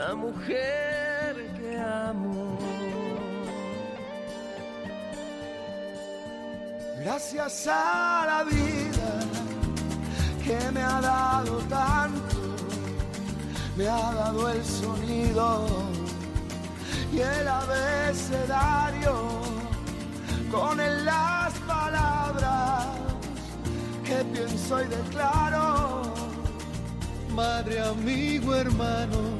la mujer que amo. Gracias a la vida que me ha dado tanto, me ha dado el sonido y el abecedario con él las palabras que pienso y declaro. Madre, amigo, hermano,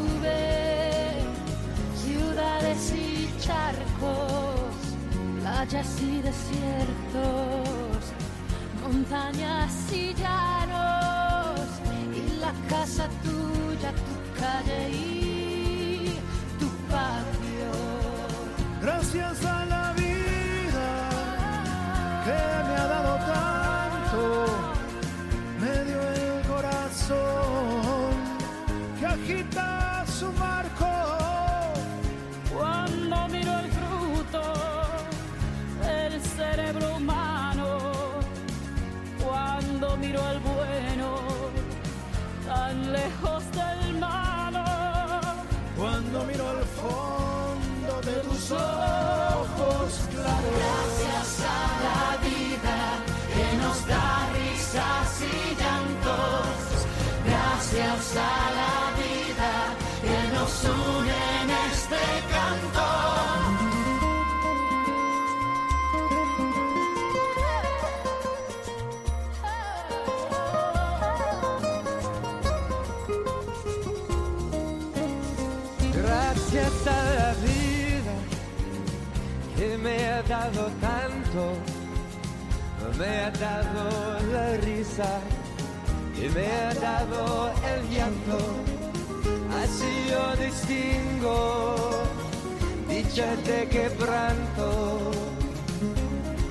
playas y desiertos, montañas y llanos, y la casa tuya, tu calle y tu patio. Gracias a la tan lejos del malo, Cuando miro al fondo de tus ojos claros. Gracias dado tanto, me ha dado la risa y me ha dado el llanto. Así yo distingo dicha de quebranto.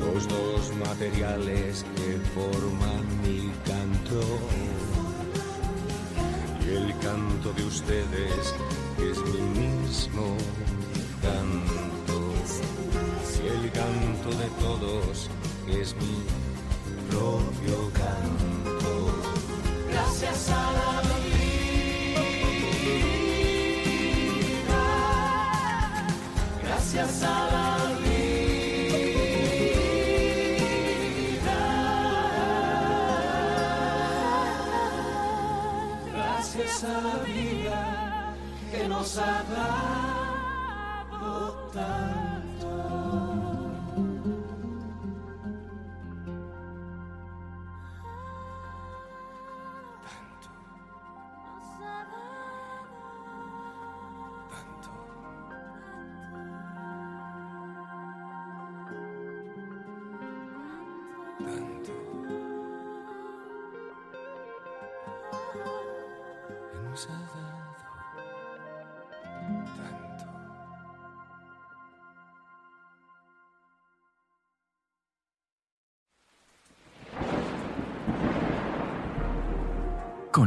los dos materiales que forman mi canto. Y el canto de ustedes es mi mismo canto. Canto de todos es mi propio canto. Gracias a la vida. Gracias a la vida. Gracias a la vida que nos ha dado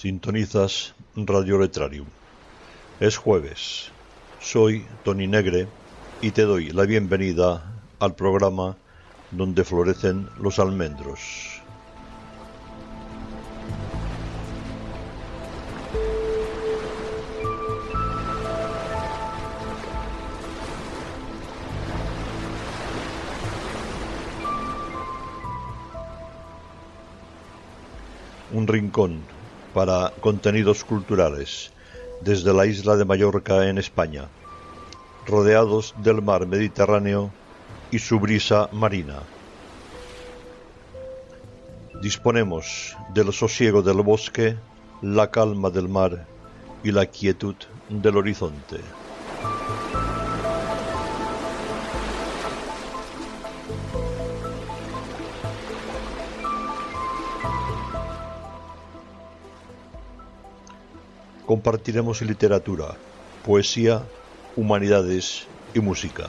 Sintonizas Radio Letrarium. Es jueves. Soy Tony Negre y te doy la bienvenida al programa donde florecen los almendros. Un rincón para contenidos culturales desde la isla de Mallorca en España, rodeados del mar Mediterráneo y su brisa marina. Disponemos del sosiego del bosque, la calma del mar y la quietud del horizonte. Compartiremos literatura, poesía, humanidades y música.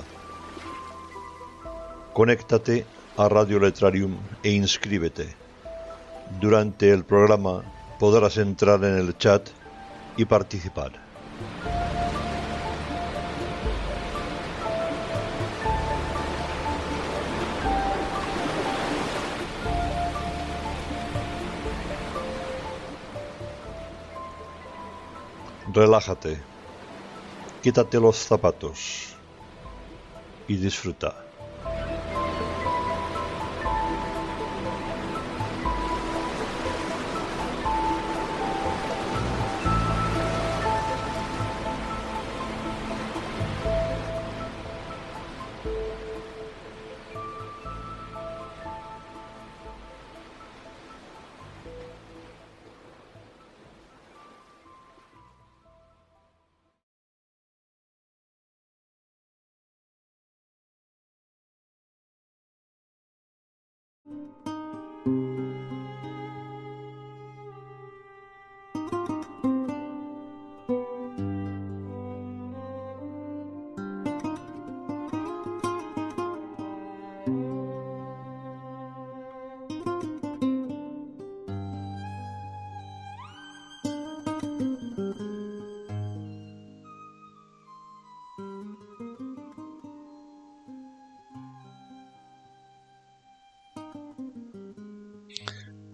Conéctate a Radio Letrarium e inscríbete. Durante el programa podrás entrar en el chat y participar. Relájate, quítate los zapatos y disfruta.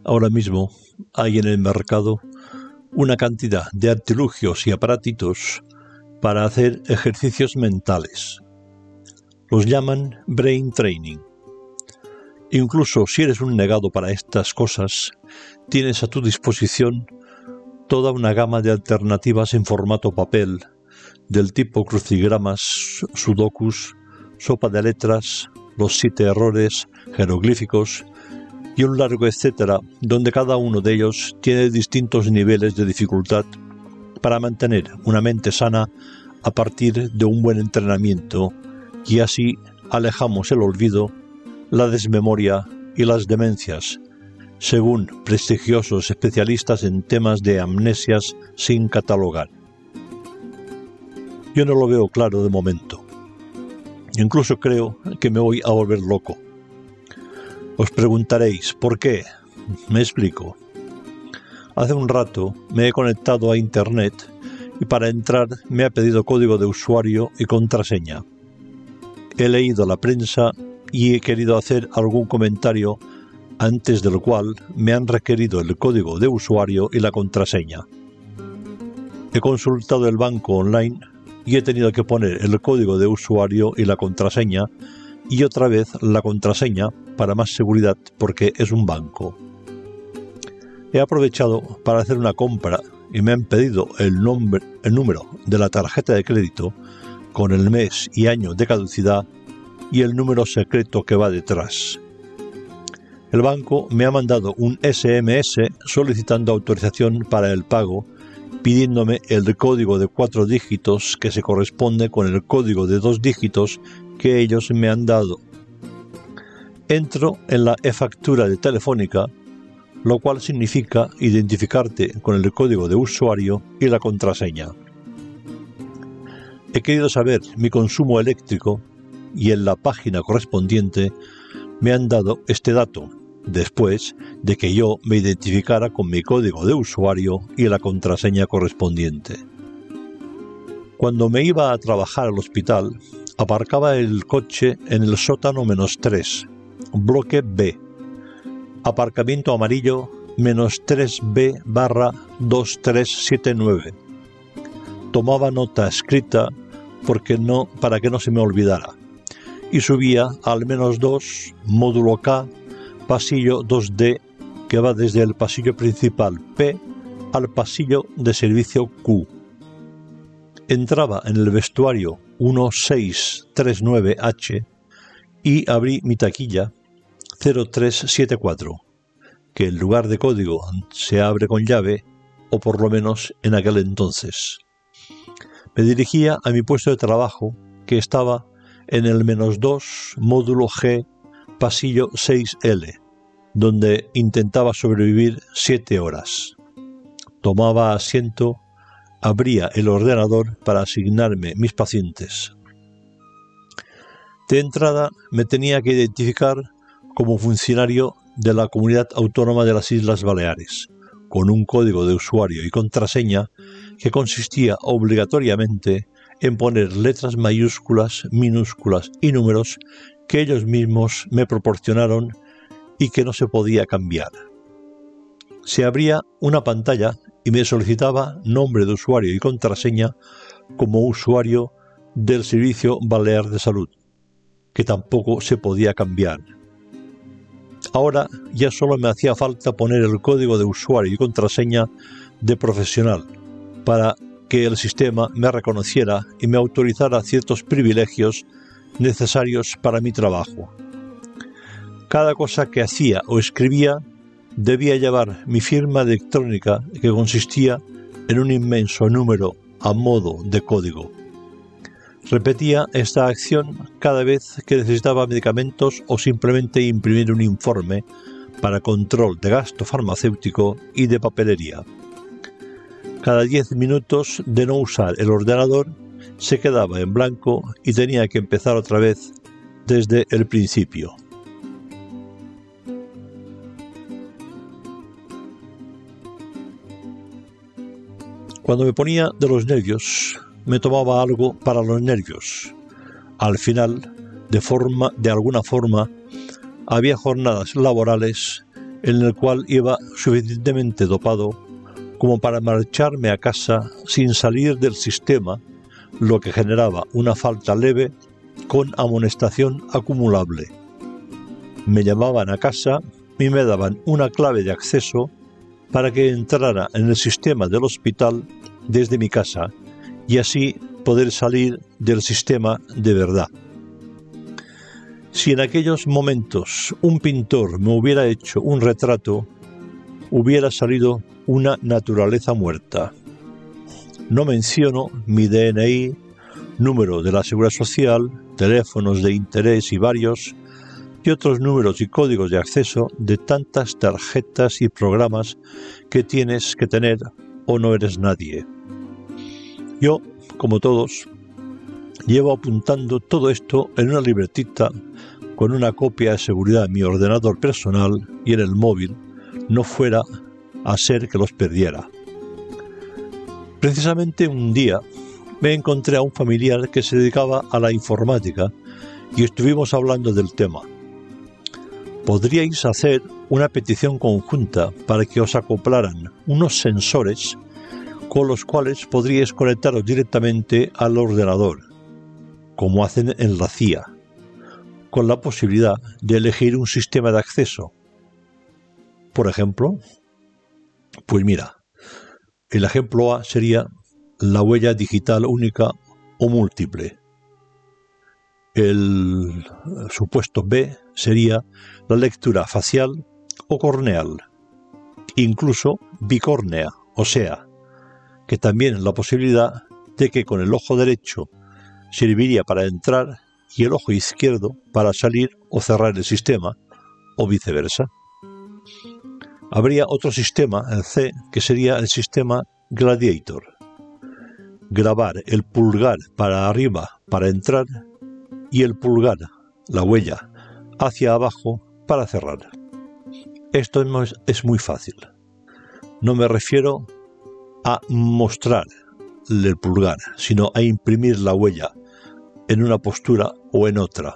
Ahora mismo hay en el mercado una cantidad de artilugios y aparatitos para hacer ejercicios mentales. Los llaman brain training. Incluso si eres un negado para estas cosas, tienes a tu disposición toda una gama de alternativas en formato papel, del tipo crucigramas, sudokus, sopa de letras, los siete errores, jeroglíficos y un largo etcétera, donde cada uno de ellos tiene distintos niveles de dificultad para mantener una mente sana a partir de un buen entrenamiento y así alejamos el olvido, la desmemoria y las demencias, según prestigiosos especialistas en temas de amnesias sin catalogar. Yo no lo veo claro de momento. Incluso creo que me voy a volver loco. Os preguntaréis, ¿por qué? Me explico. Hace un rato me he conectado a Internet y para entrar me ha pedido código de usuario y contraseña. He leído la prensa y he querido hacer algún comentario antes del cual me han requerido el código de usuario y la contraseña. He consultado el banco online y he tenido que poner el código de usuario y la contraseña y otra vez la contraseña para más seguridad porque es un banco. He aprovechado para hacer una compra y me han pedido el, nombre, el número de la tarjeta de crédito con el mes y año de caducidad y el número secreto que va detrás. El banco me ha mandado un SMS solicitando autorización para el pago, pidiéndome el código de cuatro dígitos que se corresponde con el código de dos dígitos que ellos me han dado. Entro en la e-factura de Telefónica, lo cual significa identificarte con el código de usuario y la contraseña. He querido saber mi consumo eléctrico y en la página correspondiente me han dado este dato, después de que yo me identificara con mi código de usuario y la contraseña correspondiente. Cuando me iba a trabajar al hospital, aparcaba el coche en el sótano menos 3, bloque B, aparcamiento amarillo menos 3B barra 2379. Tomaba nota escrita porque no, para que no se me olvidara. Y subía al menos 2, módulo K, pasillo 2D, que va desde el pasillo principal P al pasillo de servicio Q. Entraba en el vestuario 1639H y abrí mi taquilla 0374, que el lugar de código se abre con llave, o por lo menos en aquel entonces. Me dirigía a mi puesto de trabajo, que estaba en el menos 2, módulo G, pasillo 6L, donde intentaba sobrevivir siete horas. Tomaba asiento, abría el ordenador para asignarme mis pacientes. De entrada me tenía que identificar como funcionario de la Comunidad Autónoma de las Islas Baleares, con un código de usuario y contraseña que consistía obligatoriamente en poner letras mayúsculas, minúsculas y números que ellos mismos me proporcionaron y que no se podía cambiar. Se abría una pantalla y me solicitaba nombre de usuario y contraseña como usuario del Servicio Balear de Salud, que tampoco se podía cambiar. Ahora ya solo me hacía falta poner el código de usuario y contraseña de profesional para que el sistema me reconociera y me autorizara ciertos privilegios necesarios para mi trabajo. Cada cosa que hacía o escribía debía llevar mi firma electrónica que consistía en un inmenso número a modo de código. Repetía esta acción cada vez que necesitaba medicamentos o simplemente imprimir un informe para control de gasto farmacéutico y de papelería. Cada diez minutos de no usar el ordenador se quedaba en blanco y tenía que empezar otra vez desde el principio. Cuando me ponía de los nervios, me tomaba algo para los nervios. Al final, de forma, de alguna forma, había jornadas laborales en el cual iba suficientemente dopado como para marcharme a casa sin salir del sistema, lo que generaba una falta leve con amonestación acumulable. Me llamaban a casa y me daban una clave de acceso para que entrara en el sistema del hospital desde mi casa y así poder salir del sistema de verdad. Si en aquellos momentos un pintor me hubiera hecho un retrato, hubiera salido una naturaleza muerta. No menciono mi DNI, número de la seguridad social, teléfonos de interés y varios, y otros números y códigos de acceso de tantas tarjetas y programas que tienes que tener o no eres nadie. Yo, como todos, llevo apuntando todo esto en una libretita con una copia de seguridad en mi ordenador personal y en el móvil, no fuera a ser que los perdiera. Precisamente un día me encontré a un familiar que se dedicaba a la informática y estuvimos hablando del tema. Podríais hacer una petición conjunta para que os acoplaran unos sensores con los cuales podríais conectaros directamente al ordenador, como hacen en la CIA, con la posibilidad de elegir un sistema de acceso. Por ejemplo, pues mira, el ejemplo A sería la huella digital única o múltiple. El supuesto B sería la lectura facial o corneal, incluso bicórnea, o sea, que también la posibilidad de que con el ojo derecho serviría para entrar y el ojo izquierdo para salir o cerrar el sistema, o viceversa. Habría otro sistema, el C, que sería el sistema Gladiator. Grabar el pulgar para arriba para entrar y el pulgar, la huella, hacia abajo para cerrar. Esto es muy fácil. No me refiero a mostrar el pulgar, sino a imprimir la huella en una postura o en otra.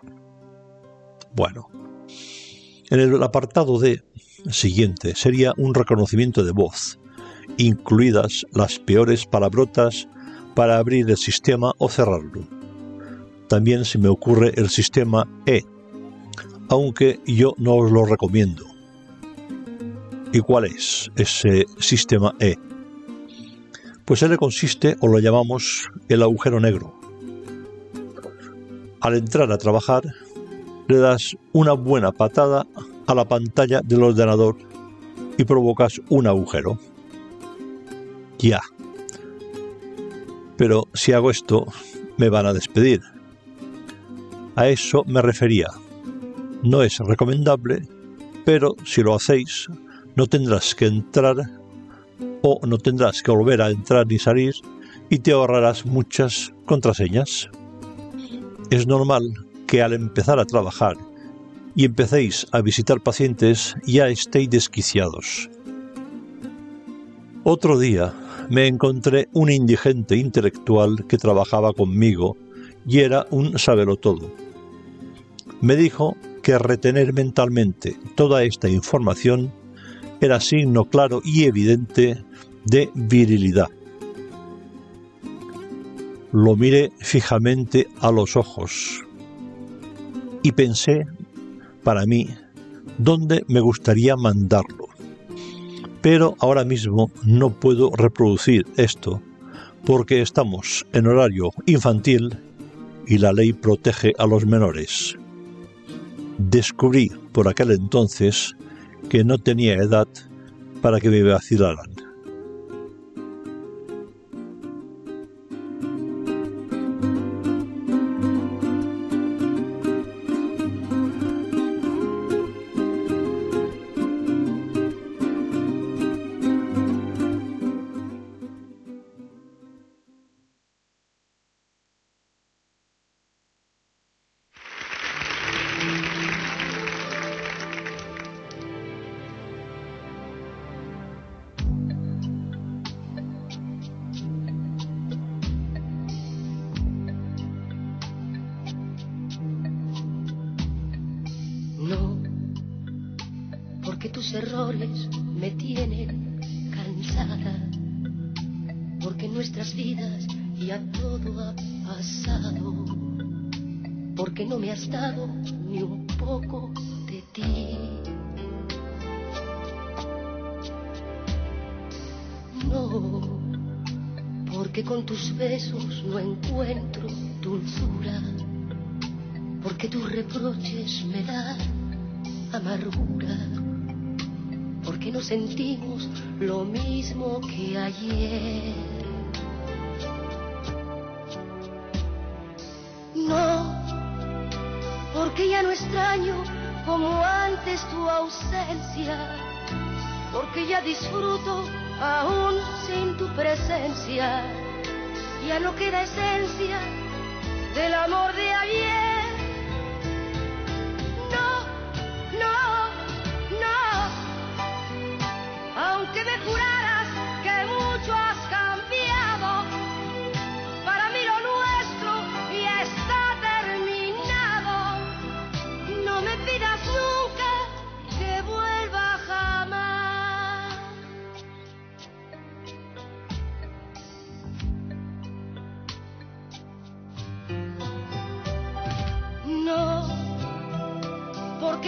Bueno, en el apartado D siguiente sería un reconocimiento de voz, incluidas las peores palabrotas para abrir el sistema o cerrarlo. También se me ocurre el sistema E, aunque yo no os lo recomiendo. ¿Y cuál es ese sistema E? Pues él consiste, o lo llamamos, el agujero negro. Al entrar a trabajar, le das una buena patada a la pantalla del ordenador y provocas un agujero. Ya. Pero si hago esto, me van a despedir. A eso me refería. No es recomendable, pero si lo hacéis, no tendrás que entrar o no tendrás que volver a entrar ni salir y te ahorrarás muchas contraseñas. Es normal que al empezar a trabajar y empecéis a visitar pacientes ya estéis desquiciados. Otro día me encontré un indigente intelectual que trabajaba conmigo y era un todo. Me dijo que retener mentalmente toda esta información era signo claro y evidente de virilidad. Lo miré fijamente a los ojos y pensé, para mí, dónde me gustaría mandarlo. Pero ahora mismo no puedo reproducir esto porque estamos en horario infantil y la ley protege a los menores. Descubrí por aquel entonces que no tenía edad para que me vacilaran.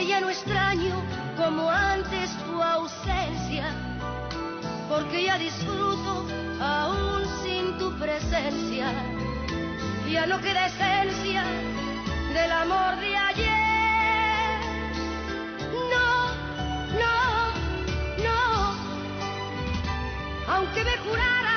ya no extraño como antes tu ausencia, porque ya disfruto aún sin tu presencia. Ya no queda esencia del amor de ayer. No, no, no, aunque me jurara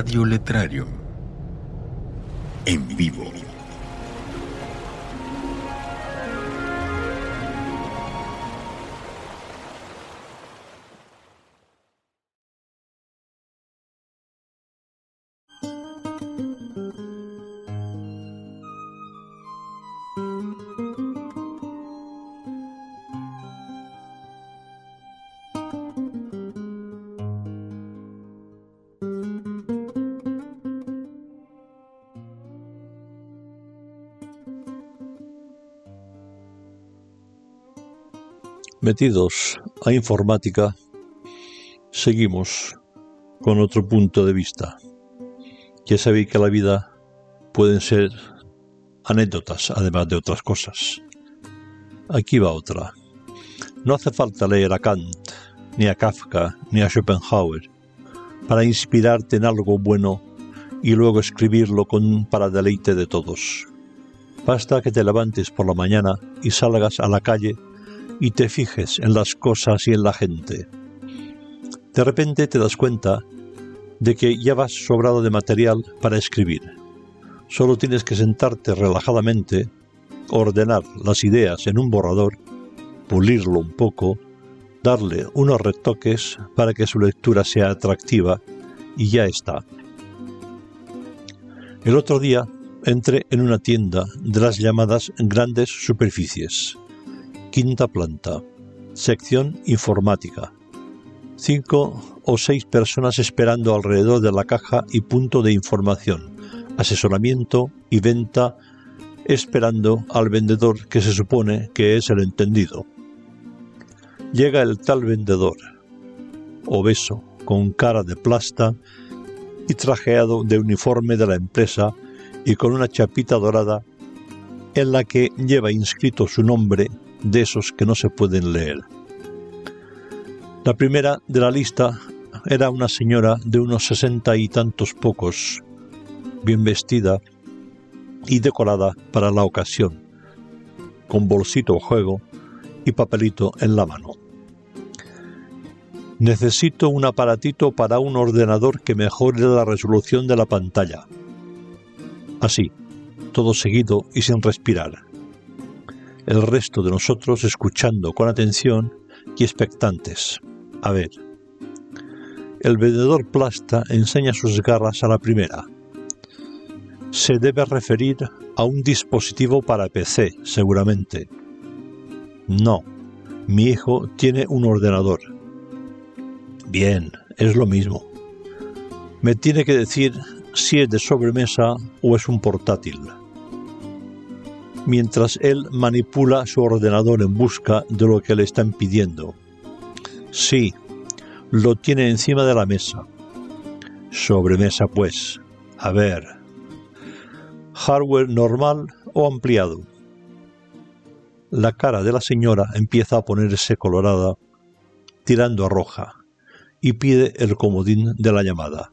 Radio Letrario. En vivo. Metidos a informática, seguimos con otro punto de vista. Ya sabéis que la vida pueden ser anécdotas, además de otras cosas. Aquí va otra. No hace falta leer a Kant, ni a Kafka, ni a Schopenhauer para inspirarte en algo bueno y luego escribirlo con para deleite de todos. Basta que te levantes por la mañana y salgas a la calle y te fijes en las cosas y en la gente. De repente te das cuenta de que ya vas sobrado de material para escribir. Solo tienes que sentarte relajadamente, ordenar las ideas en un borrador, pulirlo un poco, darle unos retoques para que su lectura sea atractiva y ya está. El otro día entré en una tienda de las llamadas grandes superficies quinta planta, sección informática. Cinco o seis personas esperando alrededor de la caja y punto de información, asesoramiento y venta, esperando al vendedor que se supone que es el entendido. Llega el tal vendedor, obeso, con cara de plasta y trajeado de uniforme de la empresa y con una chapita dorada en la que lleva inscrito su nombre de esos que no se pueden leer. La primera de la lista era una señora de unos sesenta y tantos pocos, bien vestida y decorada para la ocasión, con bolsito juego y papelito en la mano. Necesito un aparatito para un ordenador que mejore la resolución de la pantalla. Así, todo seguido y sin respirar el resto de nosotros escuchando con atención y expectantes. A ver. El vendedor plasta enseña sus garras a la primera. Se debe referir a un dispositivo para PC, seguramente. No, mi hijo tiene un ordenador. Bien, es lo mismo. Me tiene que decir si es de sobremesa o es un portátil mientras él manipula su ordenador en busca de lo que le están pidiendo. Sí, lo tiene encima de la mesa. Sobremesa, pues. A ver. ¿Hardware normal o ampliado? La cara de la señora empieza a ponerse colorada, tirando a roja, y pide el comodín de la llamada.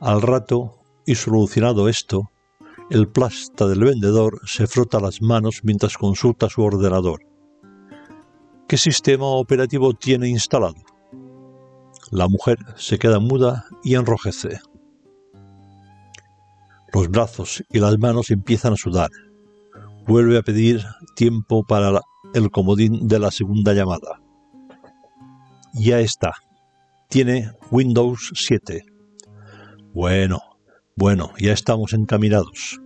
Al rato, y solucionado esto, el plasta del vendedor se frota las manos mientras consulta su ordenador. ¿Qué sistema operativo tiene instalado? La mujer se queda muda y enrojece. Los brazos y las manos empiezan a sudar. Vuelve a pedir tiempo para el comodín de la segunda llamada. Ya está. Tiene Windows 7. Bueno, bueno, ya estamos encaminados.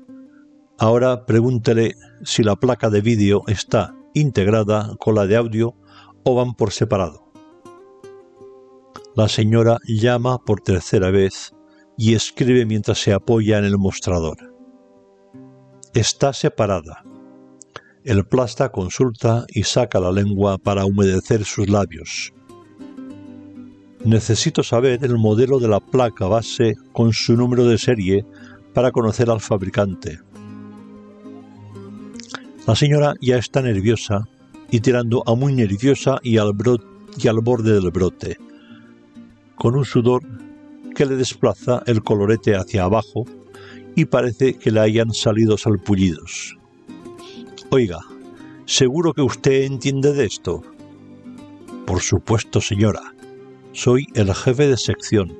Ahora pregúntele si la placa de vídeo está integrada con la de audio o van por separado. La señora llama por tercera vez y escribe mientras se apoya en el mostrador. Está separada. El plasta consulta y saca la lengua para humedecer sus labios. Necesito saber el modelo de la placa base con su número de serie para conocer al fabricante. La señora ya está nerviosa y tirando a muy nerviosa y al, borde del brote, con un sudor que le desplaza el colorete hacia abajo y parece que le hayan salido salpullidos. Oiga, ¿seguro que usted entiende de esto? Por supuesto, señora. Soy el jefe de sección.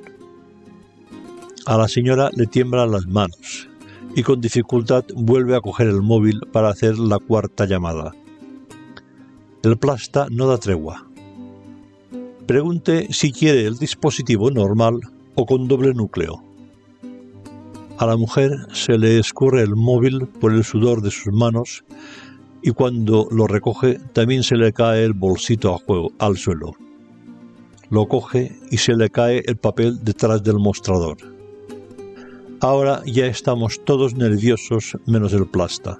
A la señora le tiemblan las manos y con dificultad vuelve a coger el móvil para hacer la cuarta llamada. El plasta no da tregua. Pregunte si quiere el dispositivo normal o con doble núcleo. A la mujer se le escurre el móvil por el sudor de sus manos y cuando lo recoge también se le cae el bolsito a juego, al suelo. Lo coge y se le cae el papel detrás del mostrador. Ahora ya estamos todos nerviosos menos el plasta.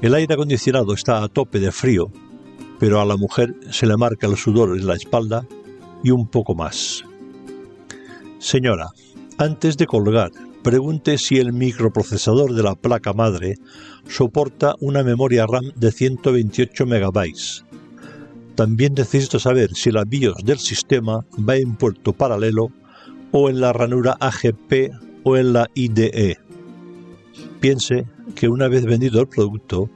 El aire acondicionado está a tope de frío, pero a la mujer se le marca el sudor en la espalda y un poco más. Señora, antes de colgar, pregunte si el microprocesador de la placa madre soporta una memoria RAM de 128 MB. También necesito saber si la BIOS del sistema va en puerto paralelo o en la ranura AGP o en la IDE. Piense que una vez vendido el producto,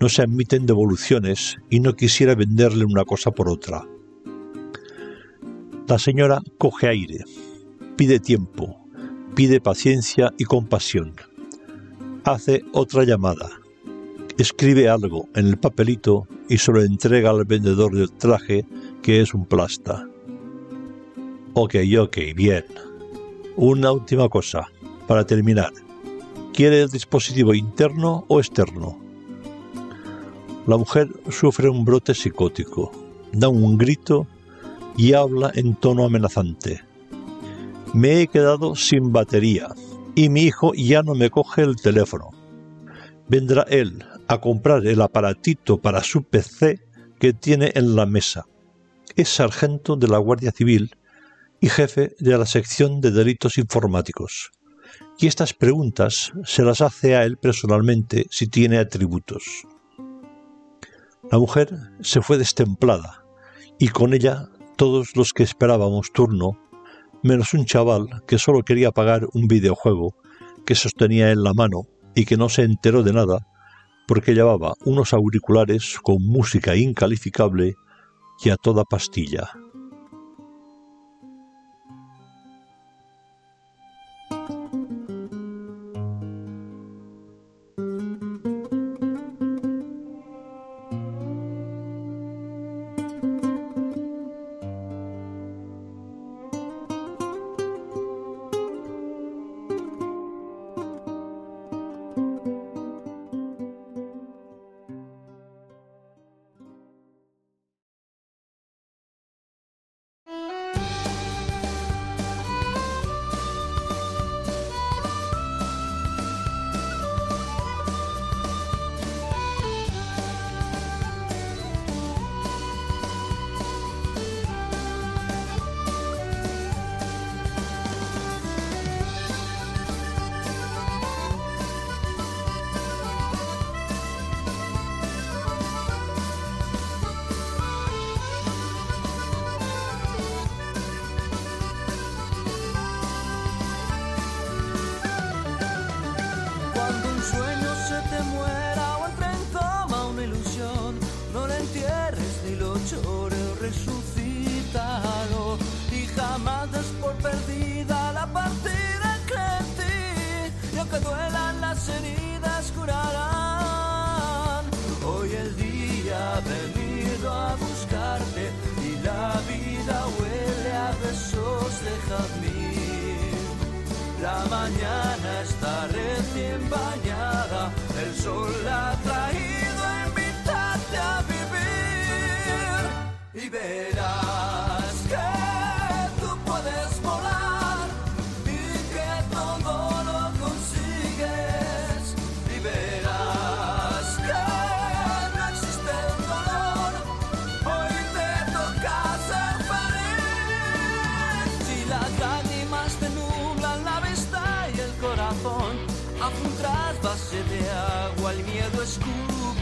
no se admiten devoluciones y no quisiera venderle una cosa por otra. La señora coge aire, pide tiempo, pide paciencia y compasión. Hace otra llamada, escribe algo en el papelito y se lo entrega al vendedor del traje, que es un plasta. Ok, ok, bien. Una última cosa, para terminar. ¿Quiere el dispositivo interno o externo? La mujer sufre un brote psicótico, da un grito y habla en tono amenazante. Me he quedado sin batería y mi hijo ya no me coge el teléfono. Vendrá él a comprar el aparatito para su PC que tiene en la mesa. Es sargento de la Guardia Civil y jefe de la sección de delitos informáticos y estas preguntas se las hace a él personalmente si tiene atributos. La mujer se fue destemplada y con ella todos los que esperábamos turno, menos un chaval que solo quería pagar un videojuego que sostenía en la mano y que no se enteró de nada porque llevaba unos auriculares con música incalificable y a toda pastilla. Mañana está recién bañada, el sol ha traído a invitarte a vivir y verás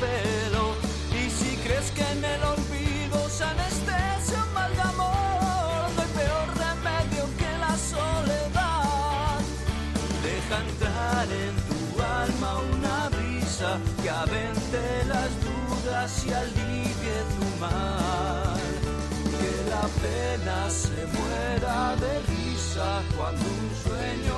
Y si crees que en el olvido se anestesia un mal de amor, no hay peor remedio que la soledad. Deja entrar en tu alma una brisa que avente las dudas y alivie tu mal. Que la pena se muera de risa cuando un sueño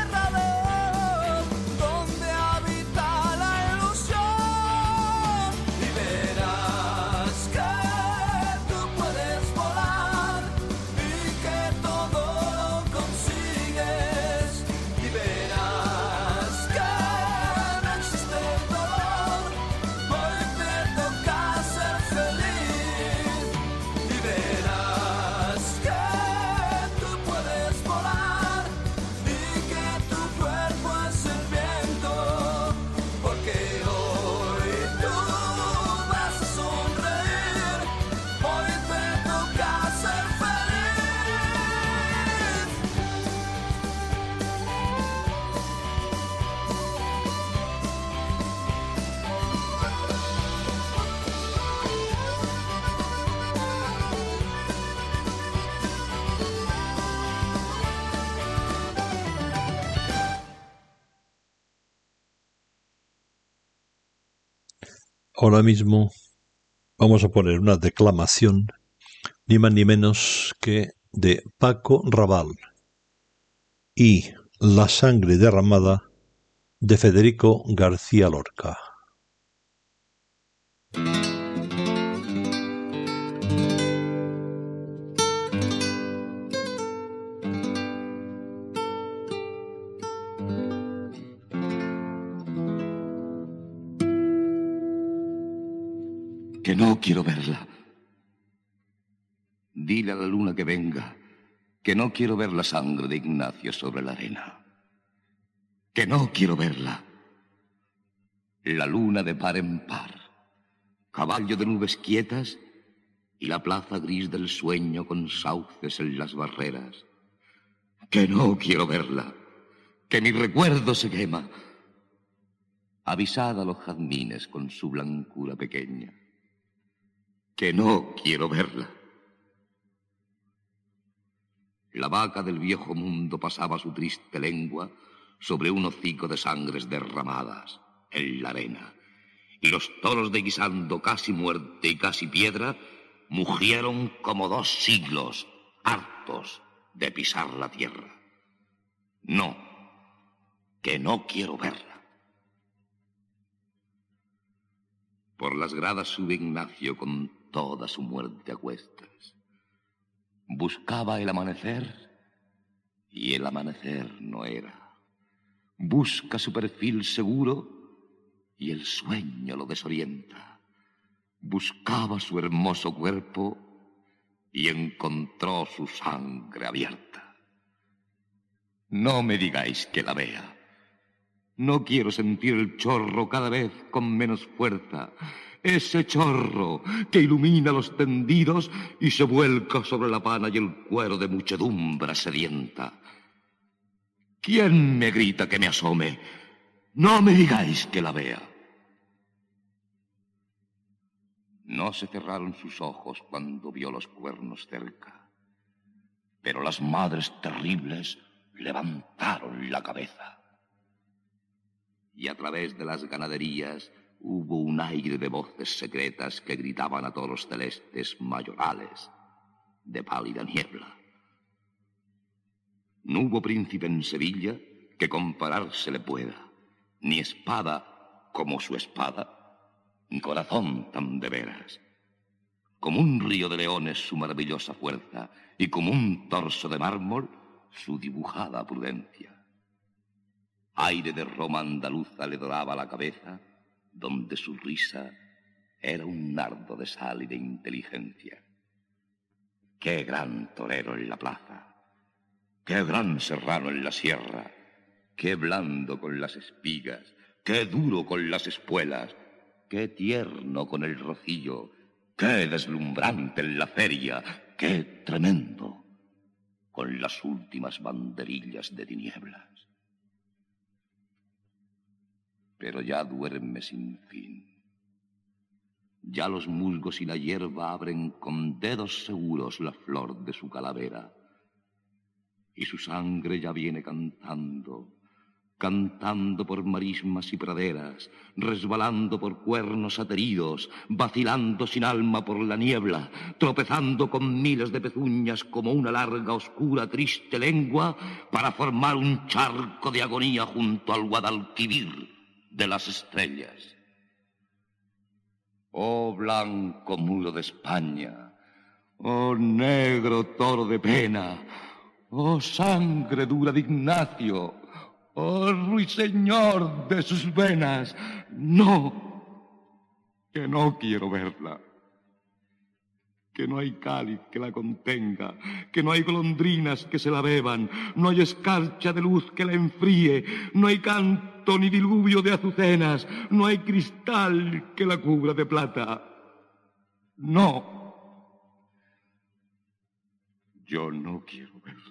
Ahora mismo vamos a poner una declamación, ni más ni menos que de Paco Raval y La sangre derramada de Federico García Lorca. Que no quiero verla. Dile a la luna que venga, que no quiero ver la sangre de Ignacio sobre la arena. Que no quiero verla. La luna de par en par, caballo de nubes quietas y la plaza gris del sueño con sauces en las barreras. Que no quiero verla, que mi recuerdo se quema. Avisad a los jazmines con su blancura pequeña que no quiero verla. La vaca del viejo mundo pasaba su triste lengua sobre un hocico de sangres derramadas en la arena, y los toros de guisando casi muerte y casi piedra mugieron como dos siglos, hartos de pisar la tierra. No, que no quiero verla. Por las gradas sube Ignacio con toda su muerte a cuestas. Buscaba el amanecer y el amanecer no era. Busca su perfil seguro y el sueño lo desorienta. Buscaba su hermoso cuerpo y encontró su sangre abierta. No me digáis que la vea. No quiero sentir el chorro cada vez con menos fuerza. Ese chorro que ilumina los tendidos y se vuelca sobre la pana y el cuero de muchedumbre sedienta. ¿Quién me grita que me asome? No me digáis que la vea. No se cerraron sus ojos cuando vio los cuernos cerca, pero las madres terribles levantaron la cabeza y a través de las ganaderías hubo un aire de voces secretas que gritaban a todos los celestes mayorales de pálida niebla. No hubo príncipe en Sevilla que compararse le pueda, ni espada como su espada, ni corazón tan de veras. Como un río de leones su maravillosa fuerza, y como un torso de mármol su dibujada prudencia. Aire de Roma andaluza le doraba la cabeza, donde su risa era un nardo de sal y de inteligencia. Qué gran torero en la plaza, qué gran serrano en la sierra, qué blando con las espigas, qué duro con las espuelas, qué tierno con el rocillo, qué deslumbrante en la feria, qué tremendo con las últimas banderillas de tinieblas. Pero ya duerme sin fin. Ya los musgos y la hierba abren con dedos seguros la flor de su calavera. Y su sangre ya viene cantando, cantando por marismas y praderas, resbalando por cuernos ateridos, vacilando sin alma por la niebla, tropezando con miles de pezuñas como una larga, oscura, triste lengua para formar un charco de agonía junto al Guadalquivir de las estrellas. Oh blanco muro de España, oh negro toro de pena, oh sangre dura de Ignacio, oh ruiseñor de sus venas, no, que no quiero verla, que no hay cáliz que la contenga, que no hay golondrinas que se la beban, no hay escarcha de luz que la enfríe, no hay canto ni diluvio de azucenas, no hay cristal que la cubra de plata. No, yo no quiero verla.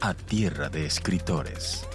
a Tierra de Escritores.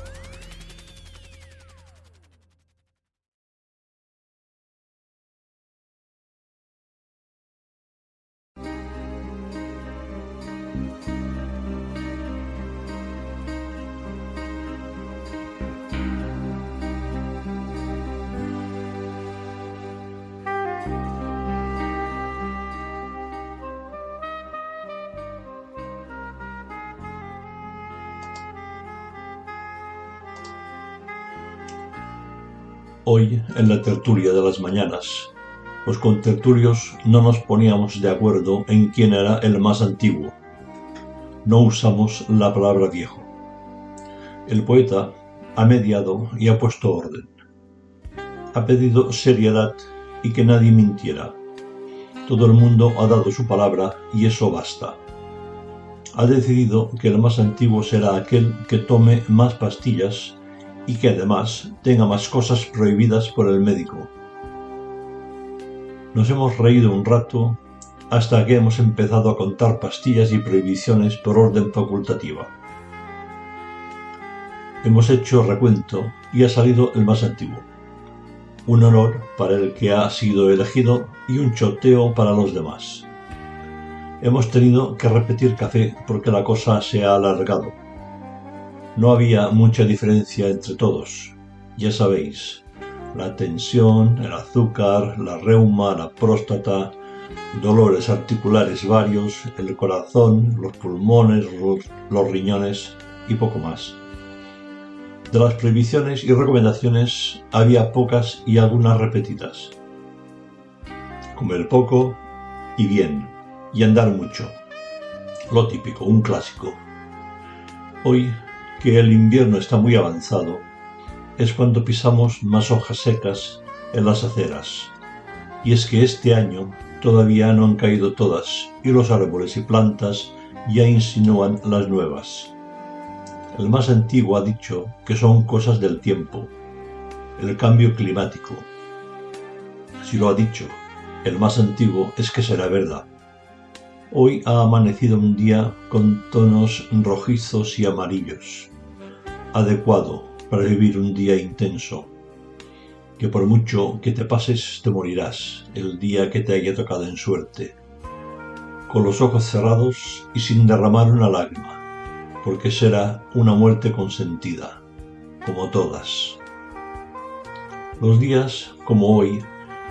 En la tertulia de las mañanas, los contertulios no nos poníamos de acuerdo en quién era el más antiguo. No usamos la palabra viejo. El poeta ha mediado y ha puesto orden. Ha pedido seriedad y que nadie mintiera. Todo el mundo ha dado su palabra y eso basta. Ha decidido que el más antiguo será aquel que tome más pastillas y que además tenga más cosas prohibidas por el médico. Nos hemos reído un rato hasta que hemos empezado a contar pastillas y prohibiciones por orden facultativa. Hemos hecho recuento y ha salido el más antiguo. Un honor para el que ha sido elegido y un choteo para los demás. Hemos tenido que repetir café porque la cosa se ha alargado. No había mucha diferencia entre todos, ya sabéis, la tensión, el azúcar, la reuma, la próstata, dolores articulares varios, el corazón, los pulmones, los riñones y poco más. De las prohibiciones y recomendaciones había pocas y algunas repetidas. Comer poco y bien, y andar mucho. Lo típico, un clásico. Hoy que el invierno está muy avanzado, es cuando pisamos más hojas secas en las aceras. Y es que este año todavía no han caído todas y los árboles y plantas ya insinúan las nuevas. El más antiguo ha dicho que son cosas del tiempo, el cambio climático. Si lo ha dicho, el más antiguo es que será verdad. Hoy ha amanecido un día con tonos rojizos y amarillos, adecuado para vivir un día intenso, que por mucho que te pases te morirás el día que te haya tocado en suerte, con los ojos cerrados y sin derramar una lágrima, porque será una muerte consentida, como todas. Los días, como hoy,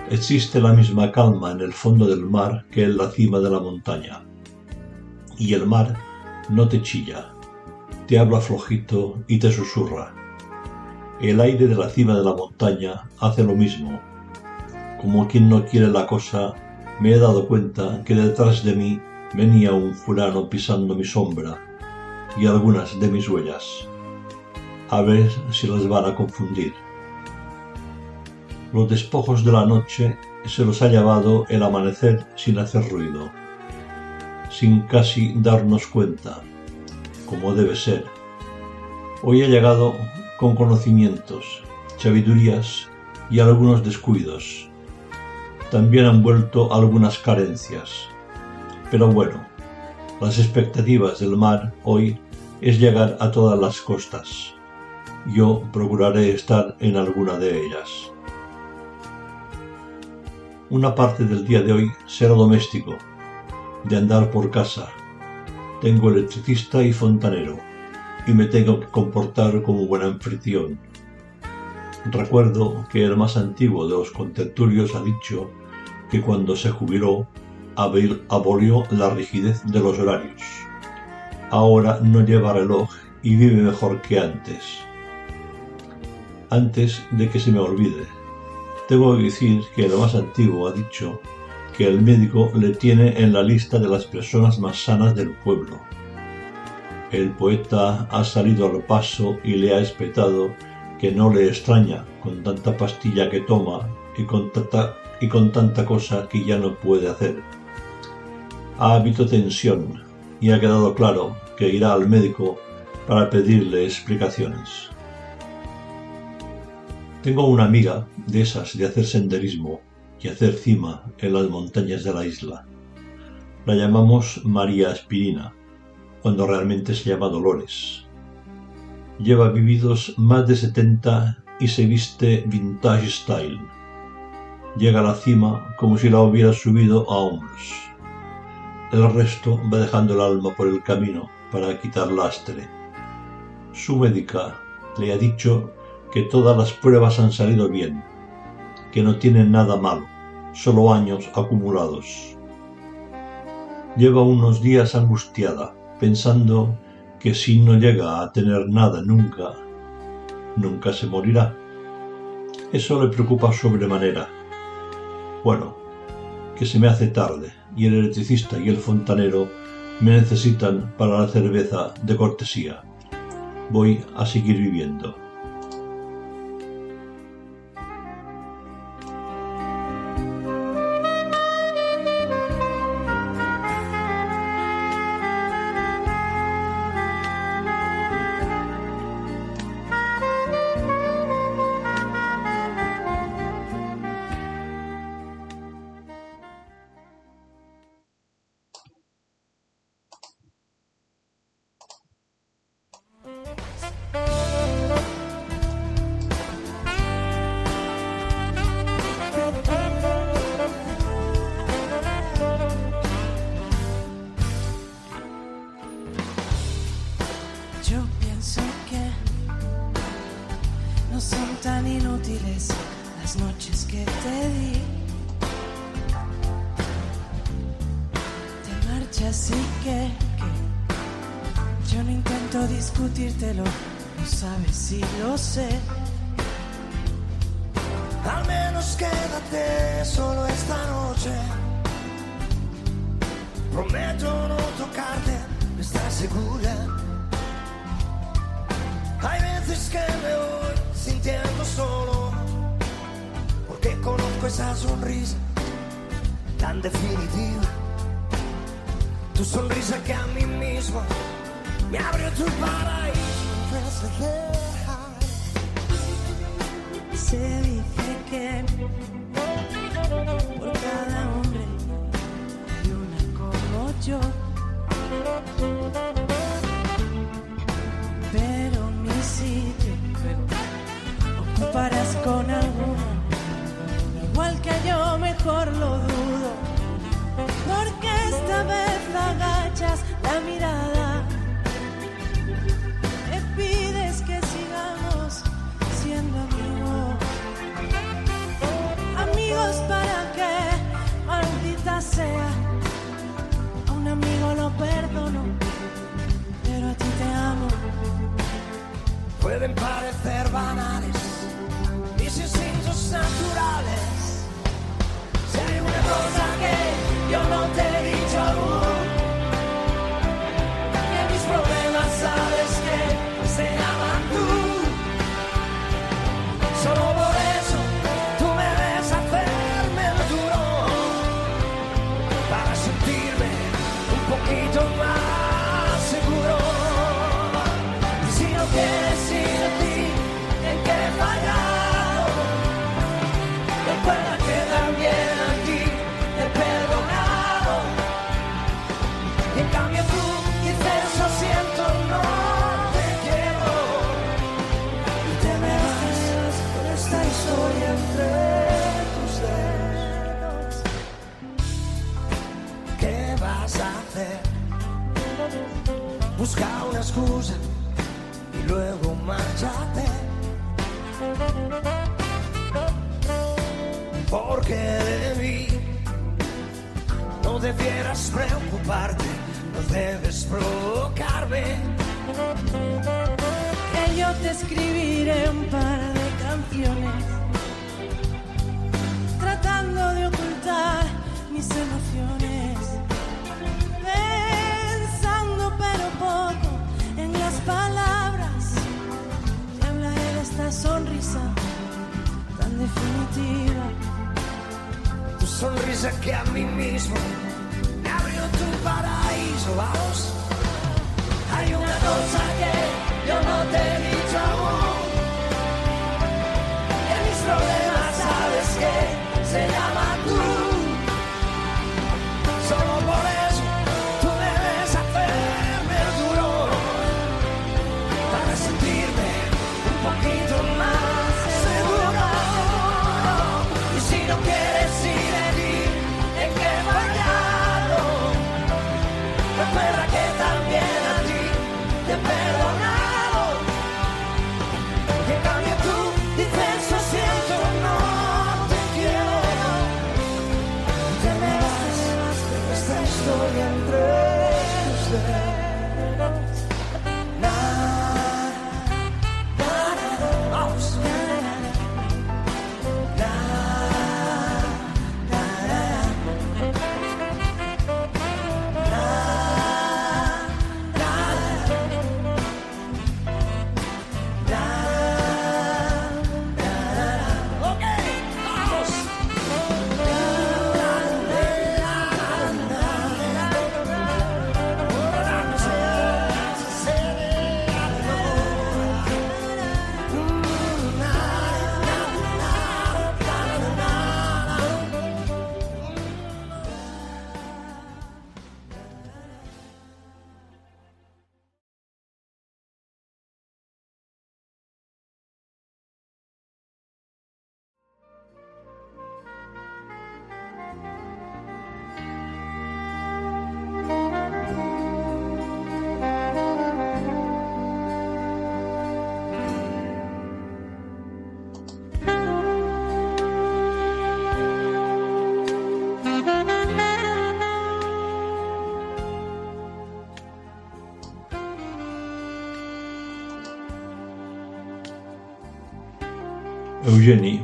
existe la misma calma en el fondo del mar que en la cima de la montaña. Y el mar no te chilla, te habla flojito y te susurra. El aire de la cima de la montaña hace lo mismo. Como quien no quiere la cosa, me he dado cuenta que detrás de mí venía un fulano pisando mi sombra y algunas de mis huellas. A ver si las van a confundir. Los despojos de la noche se los ha llevado el amanecer sin hacer ruido, sin casi darnos cuenta, como debe ser. Hoy ha llegado con conocimientos, sabidurías y algunos descuidos. También han vuelto algunas carencias. Pero bueno, las expectativas del mar hoy es llegar a todas las costas. Yo procuraré estar en alguna de ellas. Una parte del día de hoy será doméstico, de andar por casa. Tengo electricista y fontanero, y me tengo que comportar como buen anfitrión. Recuerdo que el más antiguo de los contertulios ha dicho que cuando se jubiló abolió la rigidez de los horarios. Ahora no lleva reloj y vive mejor que antes. Antes de que se me olvide, tengo que decir que el más antiguo ha dicho que el médico le tiene en la lista de las personas más sanas del pueblo. El poeta ha salido al paso y le ha espetado que no le extraña con tanta pastilla que toma y con tanta, y con tanta cosa que ya no puede hacer. Ha habido tensión y ha quedado claro que irá al médico para pedirle explicaciones. Tengo una amiga de esas de hacer senderismo y hacer cima en las montañas de la isla. La llamamos María Aspirina, cuando realmente se llama Dolores. Lleva vividos más de 70 y se viste vintage style. Llega a la cima como si la hubiera subido a hombros. El resto va dejando el alma por el camino para quitar lastre. Su médica le ha dicho que todas las pruebas han salido bien, que no tiene nada malo, solo años acumulados. Lleva unos días angustiada, pensando que si no llega a tener nada nunca, nunca se morirá. Eso le preocupa sobremanera. Bueno, que se me hace tarde y el electricista y el fontanero me necesitan para la cerveza de cortesía. Voy a seguir viviendo. Se dice que por cada hombre hay una como yo. Pero mi sitio ocuparás con alguno. Igual que yo mejor lo dudo. Porque esta vez agachas la mirada. Perdono, pero a ti te amo. Pueden parecer banales mis instintos naturales. Si una cosa que yo no te y luego márchate. Porque de mí no debieras preocuparte, no debes provocarme. Que yo te escribiré un par de canciones tratando de ocultar mis emociones. Sonrisa tan definitiva. Tu sonrisa que a mí mismo me abrió tu paraíso, vamos. Hay una cosa que yo no te Eugenie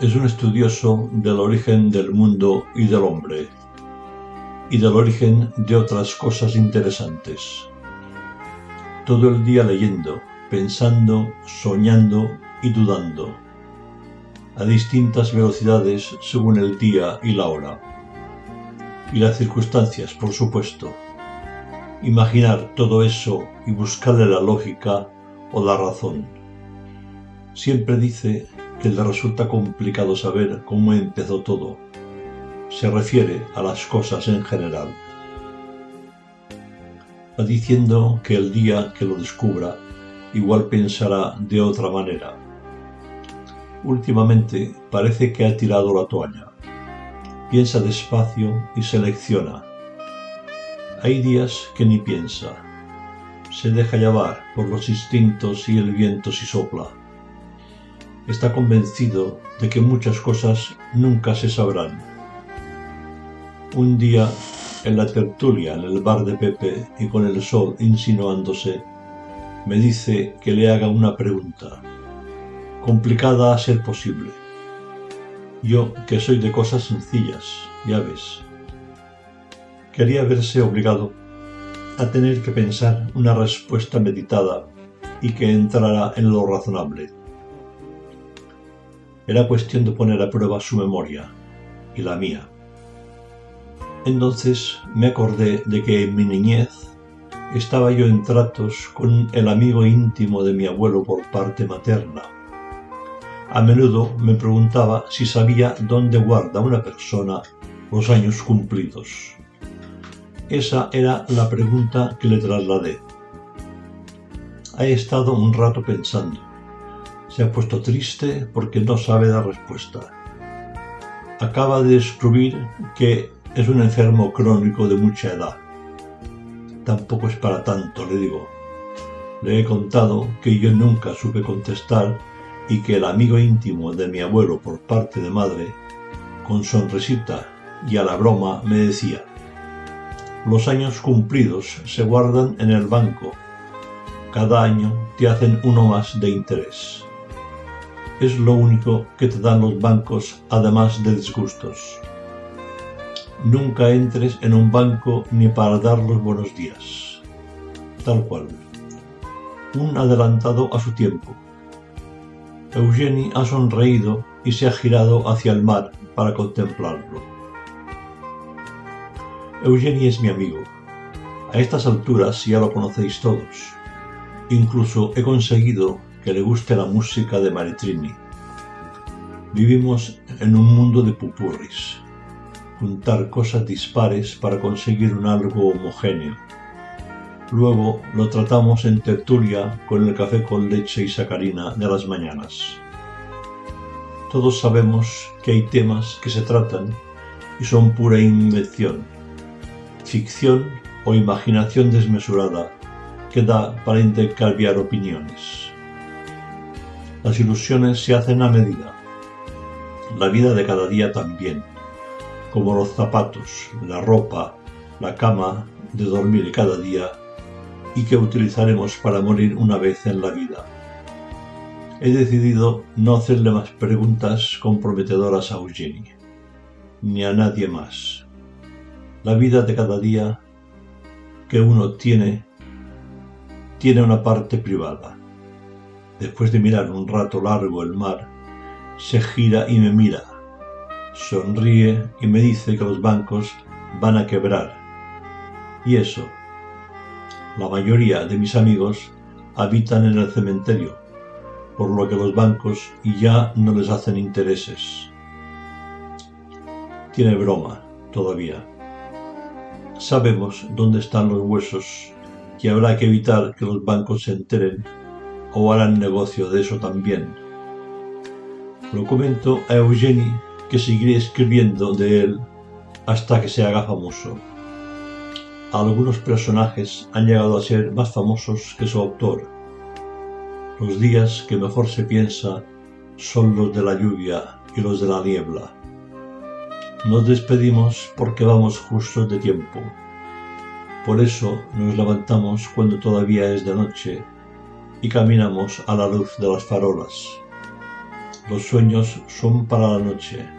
es un estudioso del origen del mundo y del hombre, y del origen de otras cosas interesantes. Todo el día leyendo, pensando, soñando y dudando, a distintas velocidades según el día y la hora, y las circunstancias, por supuesto. Imaginar todo eso y buscarle la lógica o la razón. Siempre dice que le resulta complicado saber cómo empezó todo. Se refiere a las cosas en general. Va diciendo que el día que lo descubra, igual pensará de otra manera. Últimamente parece que ha tirado la toalla. Piensa despacio y selecciona. Hay días que ni piensa. Se deja llevar por los instintos y el viento si sopla está convencido de que muchas cosas nunca se sabrán. Un día, en la tertulia en el bar de Pepe y con el sol insinuándose, me dice que le haga una pregunta, complicada a ser posible. Yo, que soy de cosas sencillas, ya ves. Quería verse obligado a tener que pensar una respuesta meditada y que entrara en lo razonable. Era cuestión de poner a prueba su memoria y la mía. Entonces me acordé de que en mi niñez estaba yo en tratos con el amigo íntimo de mi abuelo por parte materna. A menudo me preguntaba si sabía dónde guarda una persona los años cumplidos. Esa era la pregunta que le trasladé. Ha estado un rato pensando se ha puesto triste porque no sabe la respuesta. Acaba de descubrir que es un enfermo crónico de mucha edad. Tampoco es para tanto, le digo. Le he contado que yo nunca supe contestar y que el amigo íntimo de mi abuelo por parte de madre con sonrisita y a la broma me decía, los años cumplidos se guardan en el banco, cada año te hacen uno más de interés. Es lo único que te dan los bancos además de disgustos. Nunca entres en un banco ni para dar los buenos días. Tal cual. Un adelantado a su tiempo. Eugenie ha sonreído y se ha girado hacia el mar para contemplarlo. Eugenie es mi amigo. A estas alturas ya lo conocéis todos. Incluso he conseguido que le guste la música de Maritrini. Vivimos en un mundo de pupurris juntar cosas dispares para conseguir un algo homogéneo. Luego lo tratamos en tertulia con el café con leche y sacarina de las mañanas. Todos sabemos que hay temas que se tratan y son pura invención, ficción o imaginación desmesurada que da para intercambiar opiniones. Las ilusiones se hacen a medida, la vida de cada día también como los zapatos, la ropa, la cama de dormir cada día y que utilizaremos para morir una vez en la vida. He decidido no hacerle más preguntas comprometedoras a Eugenie, ni a nadie más. La vida de cada día que uno tiene tiene una parte privada. Después de mirar un rato largo el mar, se gira y me mira sonríe y me dice que los bancos van a quebrar. Y eso, la mayoría de mis amigos habitan en el cementerio, por lo que los bancos ya no les hacen intereses. Tiene broma, todavía. Sabemos dónde están los huesos y habrá que evitar que los bancos se enteren o harán negocio de eso también. Lo comento a Eugenie que seguiré escribiendo de él hasta que se haga famoso. Algunos personajes han llegado a ser más famosos que su autor. Los días que mejor se piensa son los de la lluvia y los de la niebla. Nos despedimos porque vamos justos de tiempo. Por eso nos levantamos cuando todavía es de noche y caminamos a la luz de las farolas. Los sueños son para la noche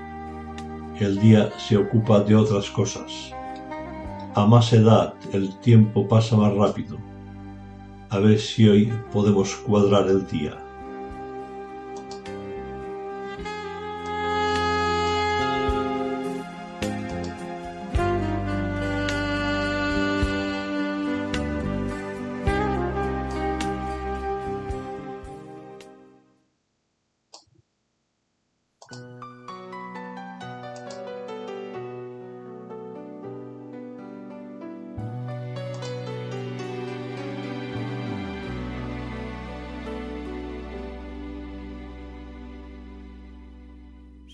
el día se ocupa de otras cosas. A más edad el tiempo pasa más rápido. A ver si hoy podemos cuadrar el día.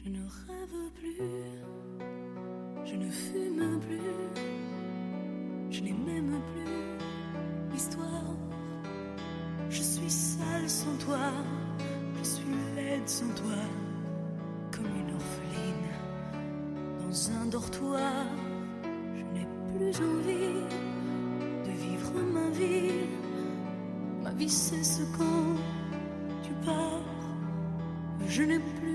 Je ne rêve plus, je ne fume plus, je n'ai même plus l'histoire. Je suis sale sans toi, je suis laide sans toi, comme une orpheline dans un dortoir. Je n'ai plus envie de vivre ma vie, ma vie cesse quand tu pars. Je n'ai plus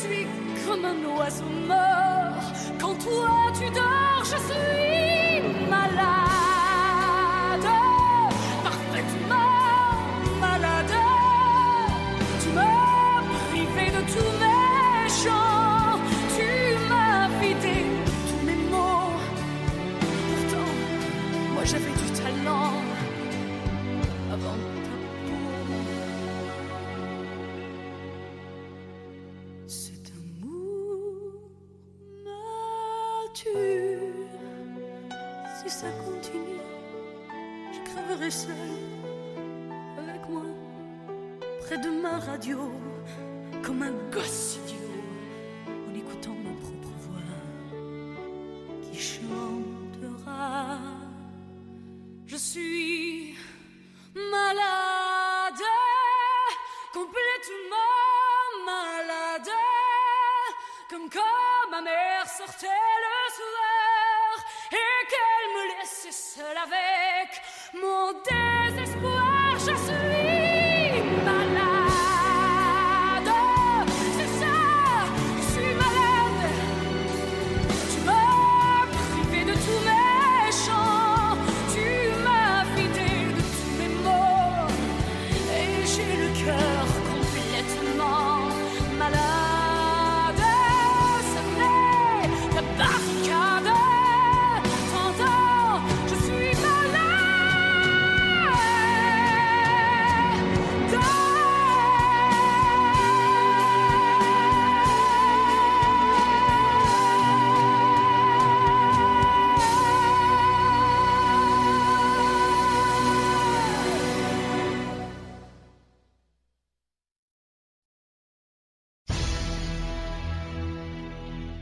suis comme un oiseau mort. Quand toi tu dors, je suis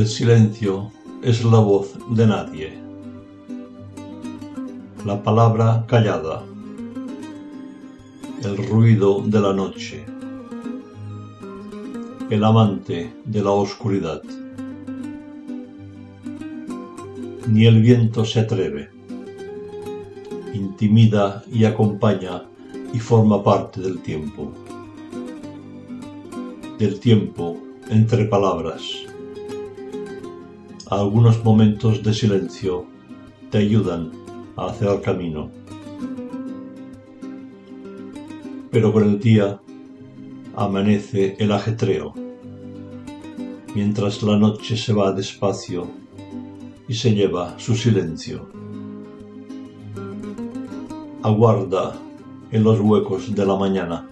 El silencio es la voz de nadie. La palabra callada. El ruido de la noche. El amante de la oscuridad. Ni el viento se atreve. Intimida y acompaña y forma parte del tiempo. Del tiempo entre palabras algunos momentos de silencio te ayudan a hacer camino. Pero con el día amanece el ajetreo, mientras la noche se va despacio y se lleva su silencio. Aguarda en los huecos de la mañana.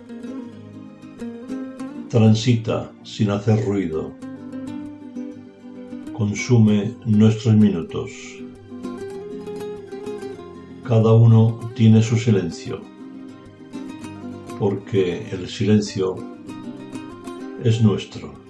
Transita sin hacer ruido consume nuestros minutos. Cada uno tiene su silencio, porque el silencio es nuestro.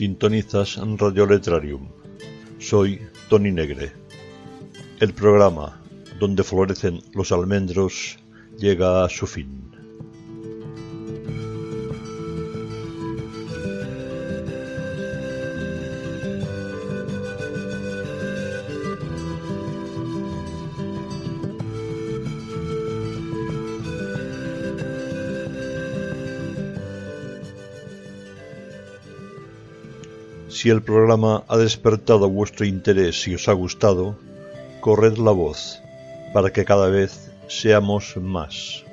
Sintonizas Radio Letrarium. Soy Tony Negre. El programa donde florecen los almendros llega a su fin. Si el programa ha despertado vuestro interés y os ha gustado, corred la voz para que cada vez seamos más.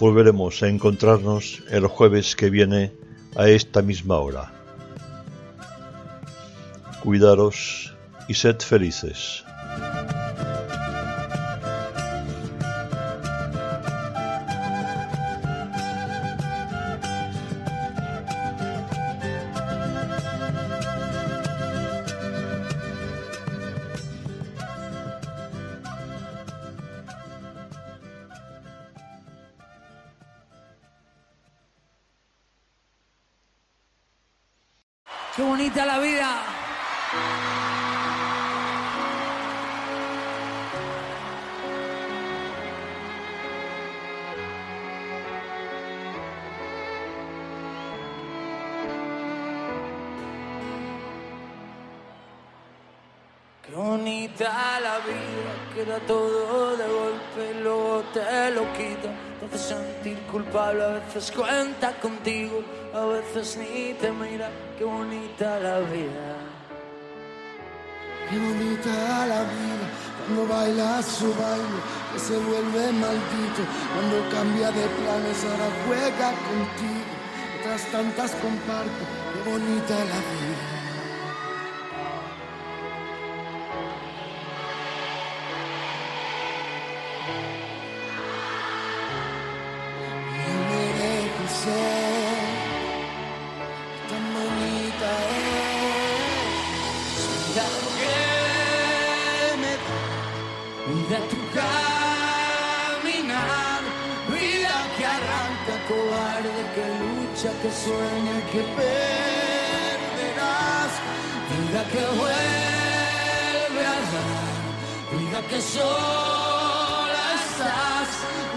Volveremos a encontrarnos el jueves que viene a esta misma hora. Cuidaros y sed felices. De planes, ahora juega contigo. Otras tantas comparto. Bonita la vida. Que sueña, que perderás, vida que vuelve a dar, vida que sola estás,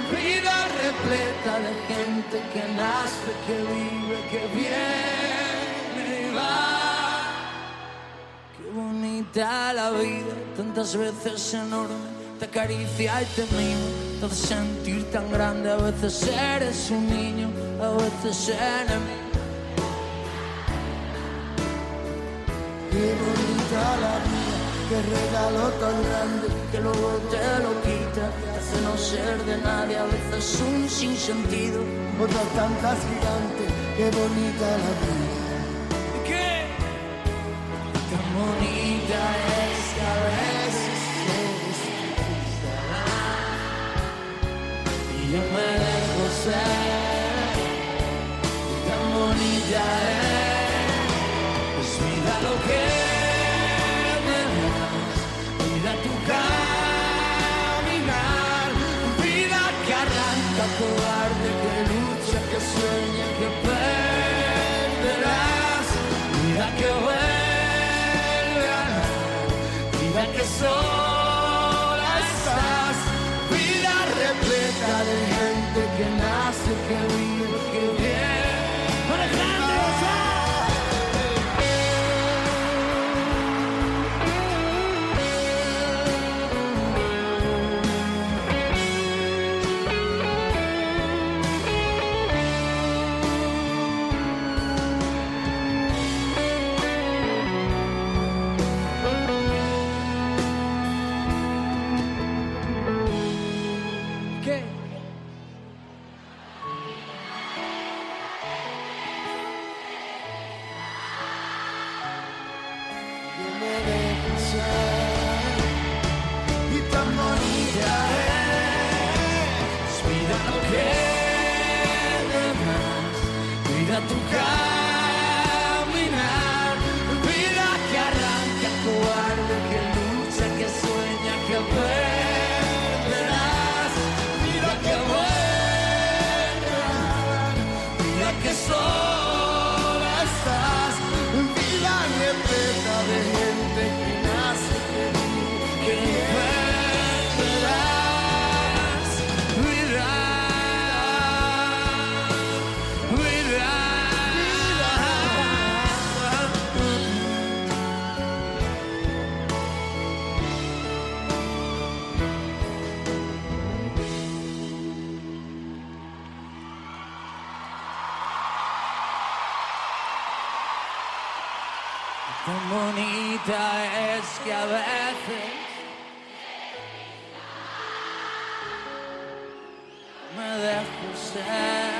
vida repleta de gente que nace, que vive, que viene y va. Qué bonita la vida, tantas veces enorme, te acaricia y te mima, te hace sentir tan grande, a veces eres un niño, a veces enemigo. Qué bonita la vida, qué regalo tan grande, que luego te lo quita, te hace no ser de nadie, a veces un sinsentido. otras tantas gigantes, qué bonita la vida. ¿Qué? Tan bonita Vida es que a veces me dejo ser.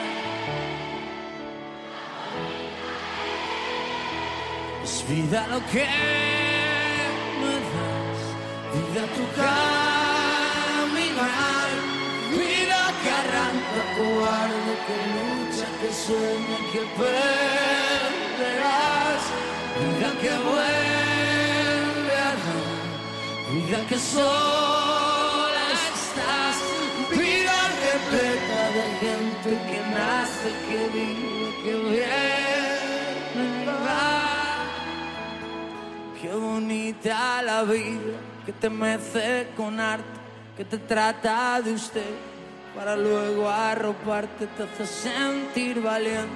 Es vida lo que me das, vida tu caminar, vida que arranca, cobarde, que lucha, que sueña, que perderás, vida que vuelve vida que sola estás, vida repleta de gente que nace, que vive, que viene y va. Qué bonita la vida que te mece con arte, que te trata de usted, para luego arroparte, te hace sentir valiente,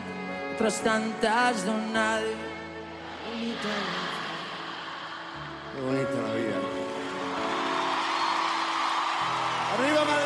otras tantas don nadie. Bonita. Qué bonita la vida. Arriba